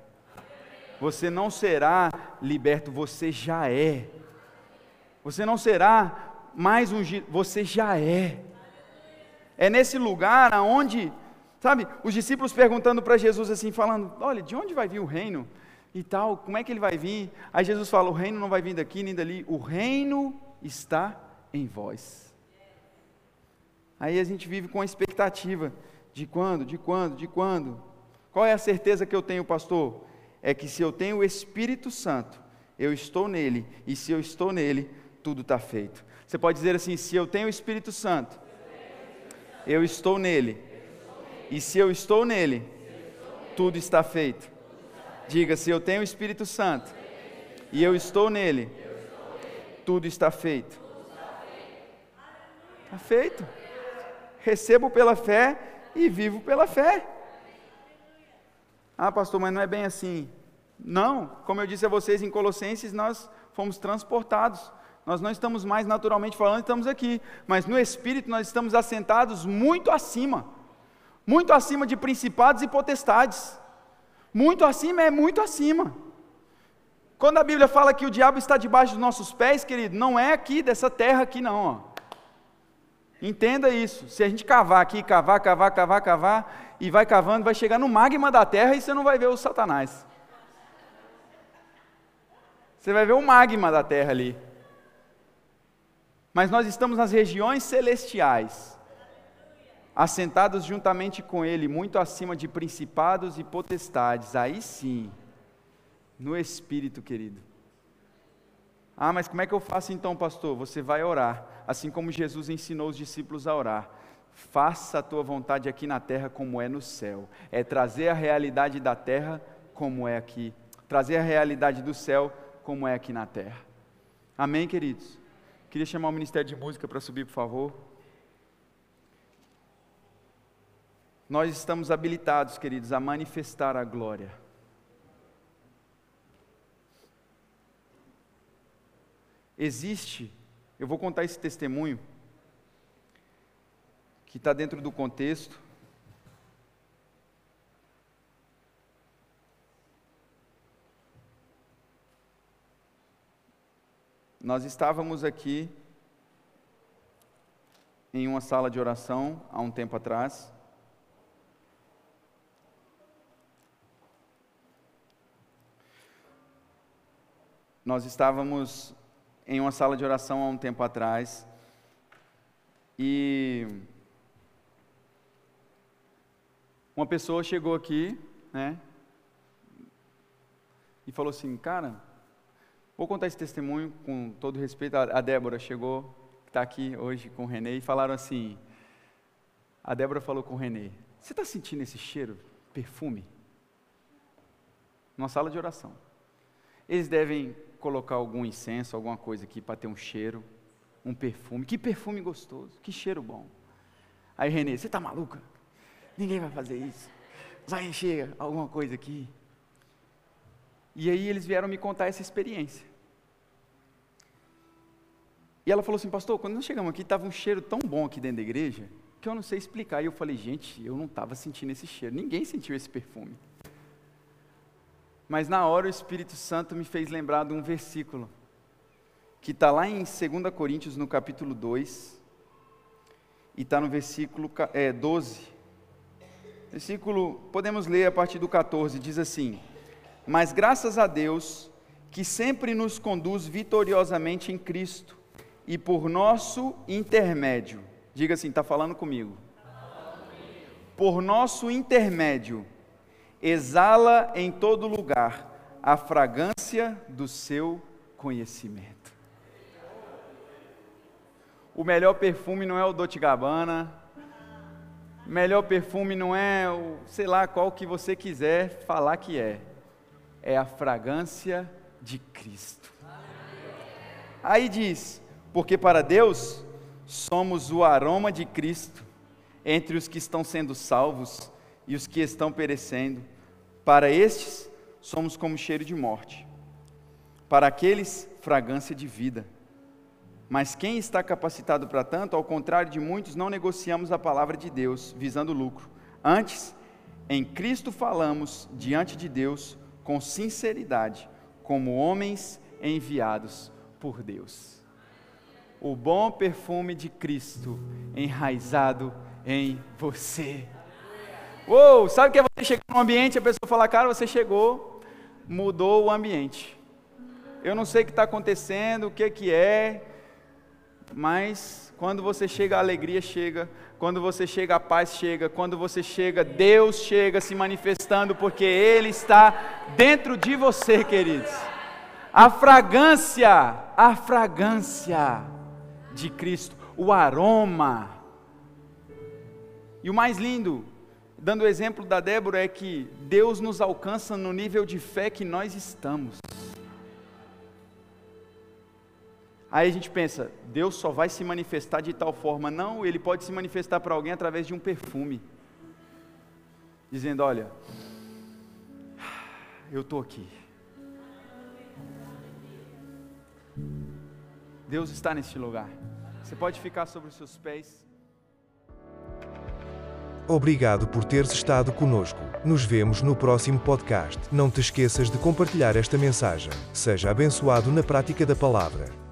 Você não será liberto, você já é. Você não será mais ungido, você já é. É nesse lugar aonde, sabe, os discípulos perguntando para Jesus assim, falando: Olha, de onde vai vir o reino? E tal, como é que ele vai vir? Aí Jesus fala: O reino não vai vir daqui nem dali, o reino está em vós. Aí a gente vive com a expectativa de quando, de quando, de quando. Qual é a certeza que eu tenho, pastor? É que se eu tenho o Espírito Santo, eu estou nele, e se eu estou nele, tudo está feito. Você pode dizer assim: se eu tenho o Espírito Santo, eu estou nele, e se eu estou nele, tudo está feito. Diga: se eu tenho o Espírito Santo, e eu estou nele, tudo está feito. Está feito. Recebo pela fé e vivo pela fé. Ah, pastor, mas não é bem assim. Não, como eu disse a vocês em Colossenses, nós fomos transportados. Nós não estamos mais naturalmente falando, estamos aqui, mas no espírito nós estamos assentados muito acima. Muito acima de principados e potestades. Muito acima é muito acima. Quando a Bíblia fala que o diabo está debaixo dos nossos pés, querido, não é aqui dessa terra aqui não, ó. Entenda isso. Se a gente cavar aqui, cavar, cavar, cavar, cavar, e vai cavando, vai chegar no magma da terra e você não vai ver o Satanás. Você vai ver o magma da terra ali. Mas nós estamos nas regiões celestiais, assentados juntamente com Ele, muito acima de principados e potestades. Aí sim, no Espírito, querido. Ah, mas como é que eu faço então, pastor? Você vai orar assim como Jesus ensinou os discípulos a orar. Faça a tua vontade aqui na terra como é no céu. É trazer a realidade da terra como é aqui. Trazer a realidade do céu como é aqui na terra. Amém, queridos? Queria chamar o Ministério de Música para subir, por favor. Nós estamos habilitados, queridos, a manifestar a glória. Existe eu vou contar esse testemunho, que está dentro do contexto. Nós estávamos aqui em uma sala de oração há um tempo atrás. Nós estávamos em uma sala de oração há um tempo atrás. E uma pessoa chegou aqui, né? E falou assim, cara, vou contar esse testemunho com todo respeito. A Débora chegou, está aqui hoje com o Renê, e falaram assim: a Débora falou com o Renê, você está sentindo esse cheiro, perfume? Numa sala de oração. Eles devem colocar algum incenso, alguma coisa aqui para ter um cheiro, um perfume. Que perfume gostoso, que cheiro bom. Aí Renê, você está maluca? Ninguém vai fazer isso. Vai encher alguma coisa aqui. E aí eles vieram me contar essa experiência. E ela falou assim, pastor, quando nós chegamos aqui, estava um cheiro tão bom aqui dentro da igreja, que eu não sei explicar. E eu falei, gente, eu não estava sentindo esse cheiro. Ninguém sentiu esse perfume. Mas na hora o Espírito Santo me fez lembrar de um versículo, que está lá em 2 Coríntios, no capítulo 2, e está no versículo é, 12. Versículo, podemos ler a partir do 14, diz assim: Mas graças a Deus, que sempre nos conduz vitoriosamente em Cristo, e por nosso intermédio, diga assim, está falando comigo. Por nosso intermédio, exala em todo lugar a fragrância do seu conhecimento. O melhor perfume não é o Dolce Gabbana, melhor perfume não é o, sei lá, qual que você quiser falar que é. É a fragrância de Cristo. Aí diz: porque para Deus somos o aroma de Cristo entre os que estão sendo salvos e os que estão perecendo. Para estes, somos como cheiro de morte, para aqueles, fragrância de vida. Mas quem está capacitado para tanto, ao contrário de muitos, não negociamos a palavra de Deus visando lucro. Antes, em Cristo falamos diante de Deus com sinceridade, como homens enviados por Deus. O bom perfume de Cristo enraizado em você. Uou, sabe o que é chegar num ambiente a pessoa falar, cara, você chegou, mudou o ambiente. Eu não sei o que está acontecendo, o que, que é, mas quando você chega, a alegria chega, quando você chega, a paz chega, quando você chega, Deus chega se manifestando, porque Ele está dentro de você, queridos. A fragrância, a fragrância de Cristo, o aroma. E o mais lindo, dando o exemplo da Débora, é que Deus nos alcança no nível de fé que nós estamos. Aí a gente pensa, Deus só vai se manifestar de tal forma. Não, ele pode se manifestar para alguém através de um perfume. Dizendo: Olha, eu estou aqui. Deus está neste lugar. Você pode ficar sobre os seus pés. Obrigado por teres estado conosco. Nos vemos no próximo podcast. Não te esqueças de compartilhar esta mensagem. Seja abençoado na prática da palavra.